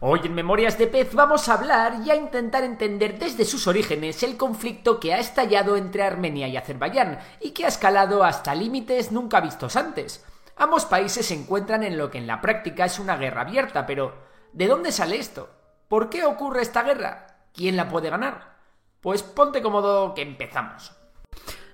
Hoy en Memorias de Pez vamos a hablar y a intentar entender desde sus orígenes el conflicto que ha estallado entre Armenia y Azerbaiyán y que ha escalado hasta límites nunca vistos antes. Ambos países se encuentran en lo que en la práctica es una guerra abierta, pero ¿de dónde sale esto? ¿Por qué ocurre esta guerra? ¿Quién la puede ganar? Pues ponte cómodo que empezamos.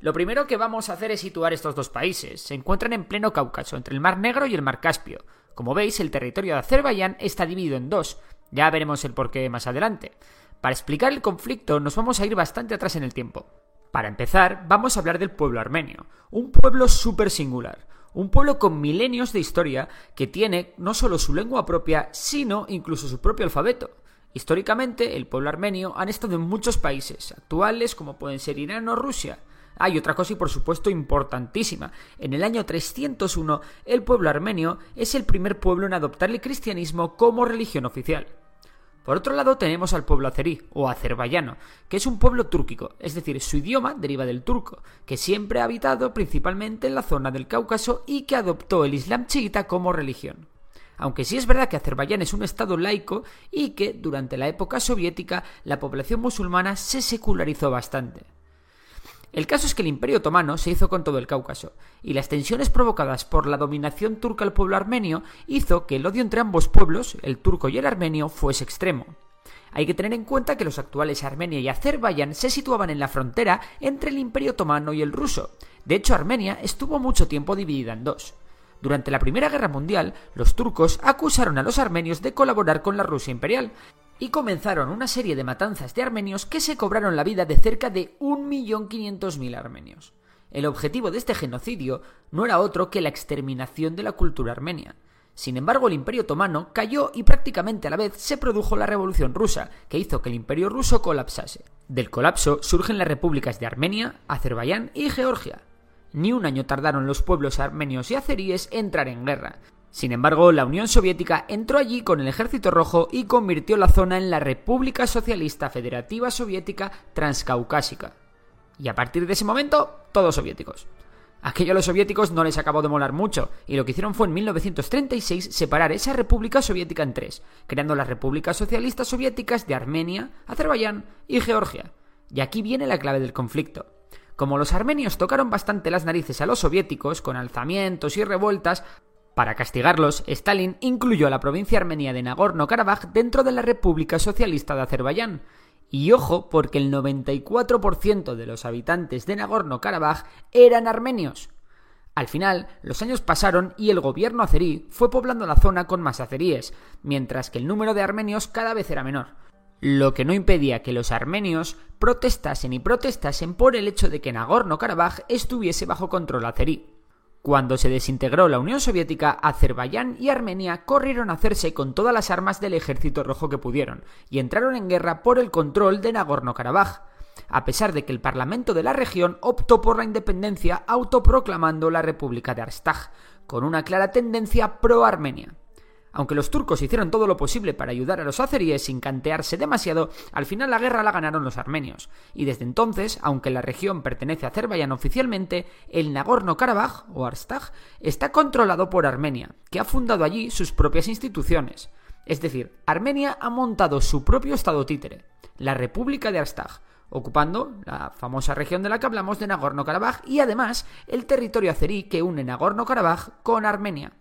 Lo primero que vamos a hacer es situar estos dos países. Se encuentran en pleno Cáucaso, entre el Mar Negro y el Mar Caspio. Como veis, el territorio de Azerbaiyán está dividido en dos. Ya veremos el porqué más adelante. Para explicar el conflicto nos vamos a ir bastante atrás en el tiempo. Para empezar, vamos a hablar del pueblo armenio, un pueblo súper singular, un pueblo con milenios de historia que tiene no solo su lengua propia, sino incluso su propio alfabeto. Históricamente, el pueblo armenio han estado en muchos países, actuales como pueden ser Irán o Rusia. Hay otra cosa y por supuesto importantísima. En el año 301, el pueblo armenio es el primer pueblo en adoptar el cristianismo como religión oficial. Por otro lado tenemos al pueblo azerí, o azerbaiyano, que es un pueblo túrquico, es decir, su idioma deriva del turco, que siempre ha habitado principalmente en la zona del Cáucaso y que adoptó el Islam chiita como religión. Aunque sí es verdad que Azerbaiyán es un estado laico y que durante la época soviética la población musulmana se secularizó bastante. El caso es que el Imperio Otomano se hizo con todo el Cáucaso, y las tensiones provocadas por la dominación turca al pueblo armenio hizo que el odio entre ambos pueblos, el turco y el armenio, fuese extremo. Hay que tener en cuenta que los actuales Armenia y Azerbaiyán se situaban en la frontera entre el Imperio Otomano y el ruso. De hecho, Armenia estuvo mucho tiempo dividida en dos. Durante la Primera Guerra Mundial, los turcos acusaron a los armenios de colaborar con la Rusia imperial, y comenzaron una serie de matanzas de armenios que se cobraron la vida de cerca de 1.500.000 armenios. El objetivo de este genocidio no era otro que la exterminación de la cultura armenia. Sin embargo, el Imperio Otomano cayó y prácticamente a la vez se produjo la Revolución Rusa, que hizo que el Imperio ruso colapsase. Del colapso surgen las repúblicas de Armenia, Azerbaiyán y Georgia. Ni un año tardaron los pueblos armenios y azeríes en entrar en guerra, sin embargo, la Unión Soviética entró allí con el Ejército Rojo y convirtió la zona en la República Socialista Federativa Soviética Transcaucásica. Y a partir de ese momento, todos soviéticos. Aquello a los soviéticos no les acabó de molar mucho, y lo que hicieron fue en 1936 separar esa República Soviética en tres, creando las Repúblicas Socialistas Soviéticas de Armenia, Azerbaiyán y Georgia. Y aquí viene la clave del conflicto. Como los armenios tocaron bastante las narices a los soviéticos, con alzamientos y revueltas, para castigarlos, Stalin incluyó a la provincia armenia de Nagorno-Karabaj dentro de la República Socialista de Azerbaiyán. Y ojo, porque el 94% de los habitantes de Nagorno-Karabaj eran armenios. Al final, los años pasaron y el gobierno azerí fue poblando la zona con más azeríes, mientras que el número de armenios cada vez era menor. Lo que no impedía que los armenios protestasen y protestasen por el hecho de que Nagorno-Karabaj estuviese bajo control azerí. Cuando se desintegró la Unión Soviética, Azerbaiyán y Armenia corrieron a hacerse con todas las armas del ejército rojo que pudieron y entraron en guerra por el control de Nagorno-Karabaj, a pesar de que el parlamento de la región optó por la independencia autoproclamando la República de Artsaj, con una clara tendencia pro-Armenia. Aunque los turcos hicieron todo lo posible para ayudar a los azeríes sin cantearse demasiado, al final la guerra la ganaron los armenios. Y desde entonces, aunque la región pertenece a Azerbaiyán oficialmente, el Nagorno-Karabaj, o Arstaj, está controlado por Armenia, que ha fundado allí sus propias instituciones. Es decir, Armenia ha montado su propio estado títere, la República de Arstaj, ocupando la famosa región de la que hablamos de Nagorno-Karabaj y además el territorio azerí que une Nagorno-Karabaj con Armenia.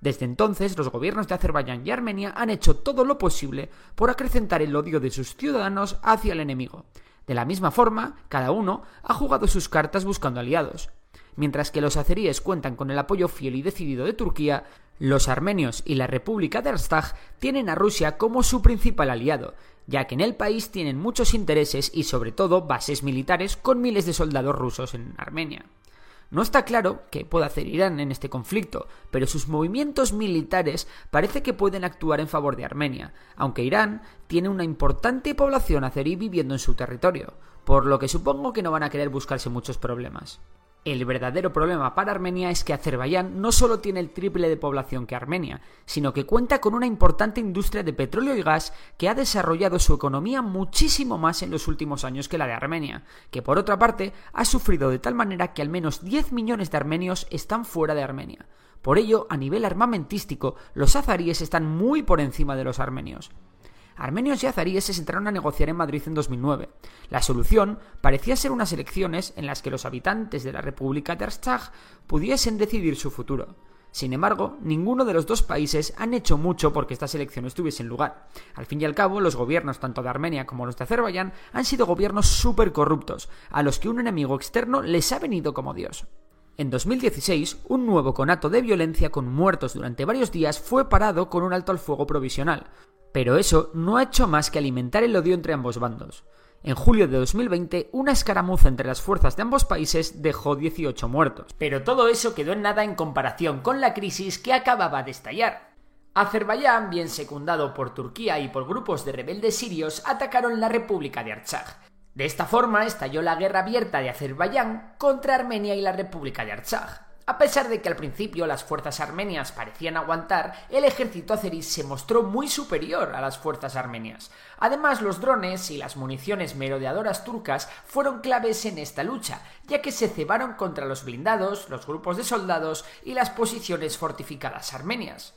Desde entonces, los gobiernos de Azerbaiyán y Armenia han hecho todo lo posible por acrecentar el odio de sus ciudadanos hacia el enemigo. De la misma forma, cada uno ha jugado sus cartas buscando aliados. Mientras que los azeríes cuentan con el apoyo fiel y decidido de Turquía, los armenios y la República de Arstaj tienen a Rusia como su principal aliado, ya que en el país tienen muchos intereses y sobre todo bases militares con miles de soldados rusos en Armenia. No está claro qué puede hacer Irán en este conflicto, pero sus movimientos militares parece que pueden actuar en favor de Armenia, aunque Irán tiene una importante población azerí viviendo en su territorio, por lo que supongo que no van a querer buscarse muchos problemas. El verdadero problema para Armenia es que Azerbaiyán no solo tiene el triple de población que Armenia, sino que cuenta con una importante industria de petróleo y gas que ha desarrollado su economía muchísimo más en los últimos años que la de Armenia, que por otra parte ha sufrido de tal manera que al menos 10 millones de armenios están fuera de Armenia. Por ello, a nivel armamentístico, los azaríes están muy por encima de los armenios. Armenios y azaríes se sentaron a negociar en Madrid en 2009. La solución parecía ser unas elecciones en las que los habitantes de la República de Artsakh pudiesen decidir su futuro. Sin embargo, ninguno de los dos países han hecho mucho porque estas elecciones tuviesen lugar. Al fin y al cabo, los gobiernos tanto de Armenia como los de Azerbaiyán han sido gobiernos súper corruptos, a los que un enemigo externo les ha venido como Dios. En 2016, un nuevo conato de violencia con muertos durante varios días fue parado con un alto al fuego provisional, pero eso no ha hecho más que alimentar el odio entre ambos bandos. En julio de 2020, una escaramuza entre las fuerzas de ambos países dejó 18 muertos. Pero todo eso quedó en nada en comparación con la crisis que acababa de estallar. Azerbaiyán, bien secundado por Turquía y por grupos de rebeldes sirios, atacaron la República de Artsaj. De esta forma estalló la guerra abierta de Azerbaiyán contra Armenia y la República de Artsaj. A pesar de que al principio las fuerzas armenias parecían aguantar, el ejército azerí se mostró muy superior a las fuerzas armenias. Además, los drones y las municiones merodeadoras turcas fueron claves en esta lucha, ya que se cebaron contra los blindados, los grupos de soldados y las posiciones fortificadas armenias.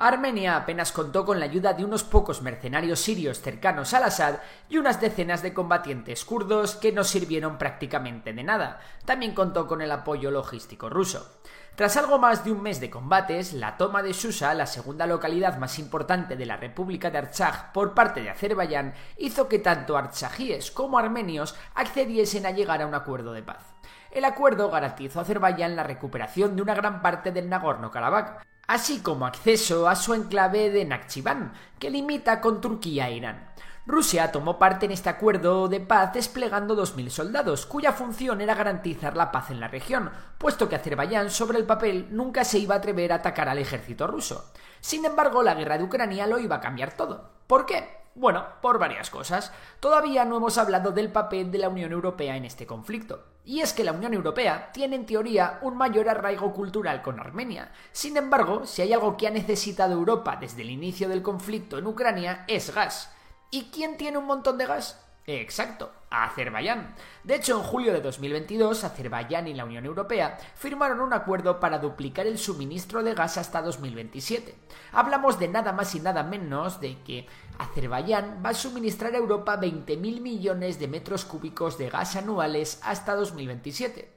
Armenia apenas contó con la ayuda de unos pocos mercenarios sirios cercanos al Assad y unas decenas de combatientes kurdos que no sirvieron prácticamente de nada. También contó con el apoyo logístico ruso. Tras algo más de un mes de combates, la toma de Susa, la segunda localidad más importante de la República de Artsaj por parte de Azerbaiyán, hizo que tanto artsajíes como armenios accediesen a llegar a un acuerdo de paz. El acuerdo garantizó a Azerbaiyán la recuperación de una gran parte del Nagorno-Karabaj, así como acceso a su enclave de Nakhchivan, que limita con Turquía e Irán. Rusia tomó parte en este acuerdo de paz desplegando 2.000 soldados, cuya función era garantizar la paz en la región, puesto que Azerbaiyán sobre el papel nunca se iba a atrever a atacar al ejército ruso. Sin embargo, la guerra de Ucrania lo iba a cambiar todo. ¿Por qué? Bueno, por varias cosas. Todavía no hemos hablado del papel de la Unión Europea en este conflicto. Y es que la Unión Europea tiene en teoría un mayor arraigo cultural con Armenia. Sin embargo, si hay algo que ha necesitado Europa desde el inicio del conflicto en Ucrania es gas. ¿Y quién tiene un montón de gas? Exacto, Azerbaiyán. De hecho, en julio de 2022, Azerbaiyán y la Unión Europea firmaron un acuerdo para duplicar el suministro de gas hasta 2027. Hablamos de nada más y nada menos de que Azerbaiyán va a suministrar a Europa 20.000 millones de metros cúbicos de gas anuales hasta 2027.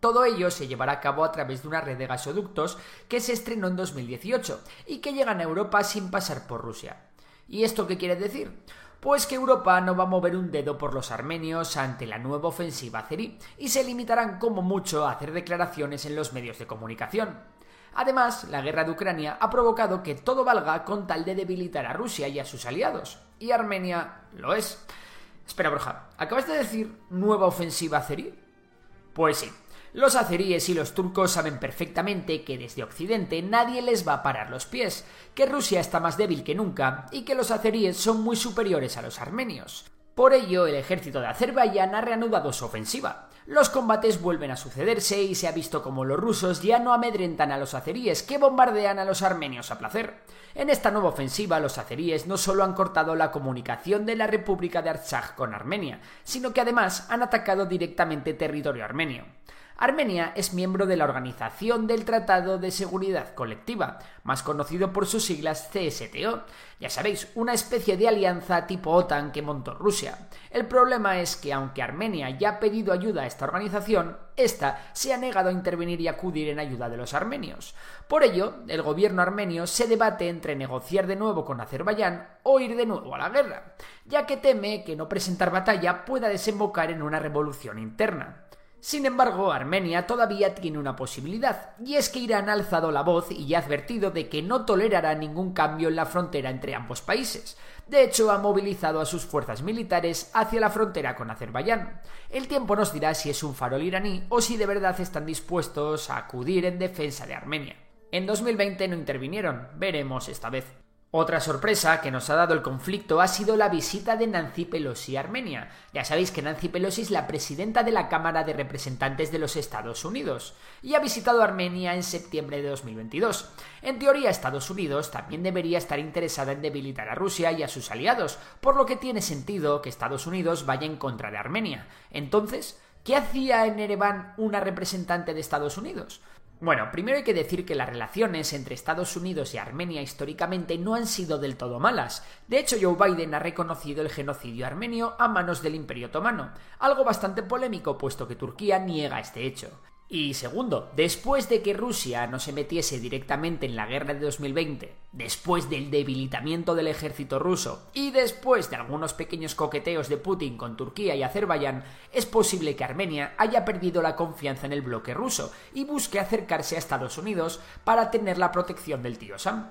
Todo ello se llevará a cabo a través de una red de gasoductos que se estrenó en 2018 y que llegan a Europa sin pasar por Rusia. ¿Y esto qué quiere decir? Pues que Europa no va a mover un dedo por los armenios ante la nueva ofensiva azerí y se limitarán como mucho a hacer declaraciones en los medios de comunicación. Además, la guerra de Ucrania ha provocado que todo valga con tal de debilitar a Rusia y a sus aliados. Y Armenia lo es. Espera, Borja, ¿acabas de decir nueva ofensiva azerí? Pues sí, los azeríes y los turcos saben perfectamente que desde Occidente nadie les va a parar los pies, que Rusia está más débil que nunca y que los azeríes son muy superiores a los armenios. Por ello, el ejército de Azerbaiyán ha reanudado su ofensiva. Los combates vuelven a sucederse y se ha visto como los rusos ya no amedrentan a los azeríes que bombardean a los armenios a placer. En esta nueva ofensiva, los azeríes no solo han cortado la comunicación de la República de Artsaj con Armenia, sino que además han atacado directamente territorio armenio. Armenia es miembro de la Organización del Tratado de Seguridad Colectiva, más conocido por sus siglas CSTO. Ya sabéis, una especie de alianza tipo OTAN que montó Rusia. El problema es que aunque Armenia ya ha pedido ayuda a esta organización, esta se ha negado a intervenir y acudir en ayuda de los armenios. Por ello, el gobierno armenio se debate entre negociar de nuevo con Azerbaiyán o ir de nuevo a la guerra, ya que teme que no presentar batalla pueda desembocar en una revolución interna. Sin embargo, Armenia todavía tiene una posibilidad, y es que Irán ha alzado la voz y ha advertido de que no tolerará ningún cambio en la frontera entre ambos países. De hecho, ha movilizado a sus fuerzas militares hacia la frontera con Azerbaiyán. El tiempo nos dirá si es un farol iraní o si de verdad están dispuestos a acudir en defensa de Armenia. En 2020 no intervinieron, veremos esta vez. Otra sorpresa que nos ha dado el conflicto ha sido la visita de Nancy Pelosi a Armenia. Ya sabéis que Nancy Pelosi es la presidenta de la Cámara de Representantes de los Estados Unidos y ha visitado Armenia en septiembre de 2022. En teoría, Estados Unidos también debería estar interesada en debilitar a Rusia y a sus aliados, por lo que tiene sentido que Estados Unidos vaya en contra de Armenia. Entonces, ¿qué hacía en Ereván una representante de Estados Unidos? Bueno, primero hay que decir que las relaciones entre Estados Unidos y Armenia históricamente no han sido del todo malas. De hecho, Joe Biden ha reconocido el genocidio armenio a manos del Imperio Otomano, algo bastante polémico puesto que Turquía niega este hecho. Y segundo, después de que Rusia no se metiese directamente en la guerra de 2020, después del debilitamiento del ejército ruso y después de algunos pequeños coqueteos de Putin con Turquía y Azerbaiyán, es posible que Armenia haya perdido la confianza en el bloque ruso y busque acercarse a Estados Unidos para tener la protección del tío Sam.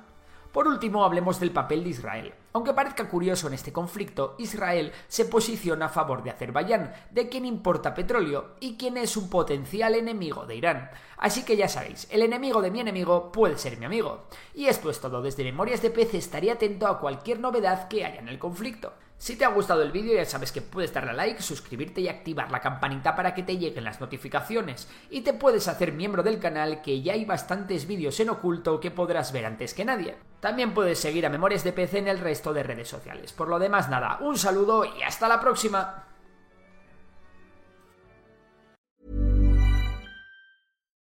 Por último, hablemos del papel de Israel. Aunque parezca curioso en este conflicto, Israel se posiciona a favor de Azerbaiyán, de quien importa petróleo y quien es un potencial enemigo de Irán. Así que ya sabéis, el enemigo de mi enemigo puede ser mi amigo. Y esto es todo, desde Memorias de Pez estaría atento a cualquier novedad que haya en el conflicto. Si te ha gustado el vídeo ya sabes que puedes darle a like, suscribirte y activar la campanita para que te lleguen las notificaciones. Y te puedes hacer miembro del canal que ya hay bastantes vídeos en oculto que podrás ver antes que nadie. También puedes seguir a Memorias de PC en el resto de redes sociales. Por lo demás nada, un saludo y hasta la próxima.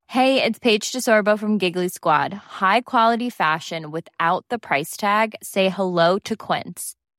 Hey, it's Paige DeSorbo from Giggly Squad. High quality fashion without the price tag. Say hello to Quince.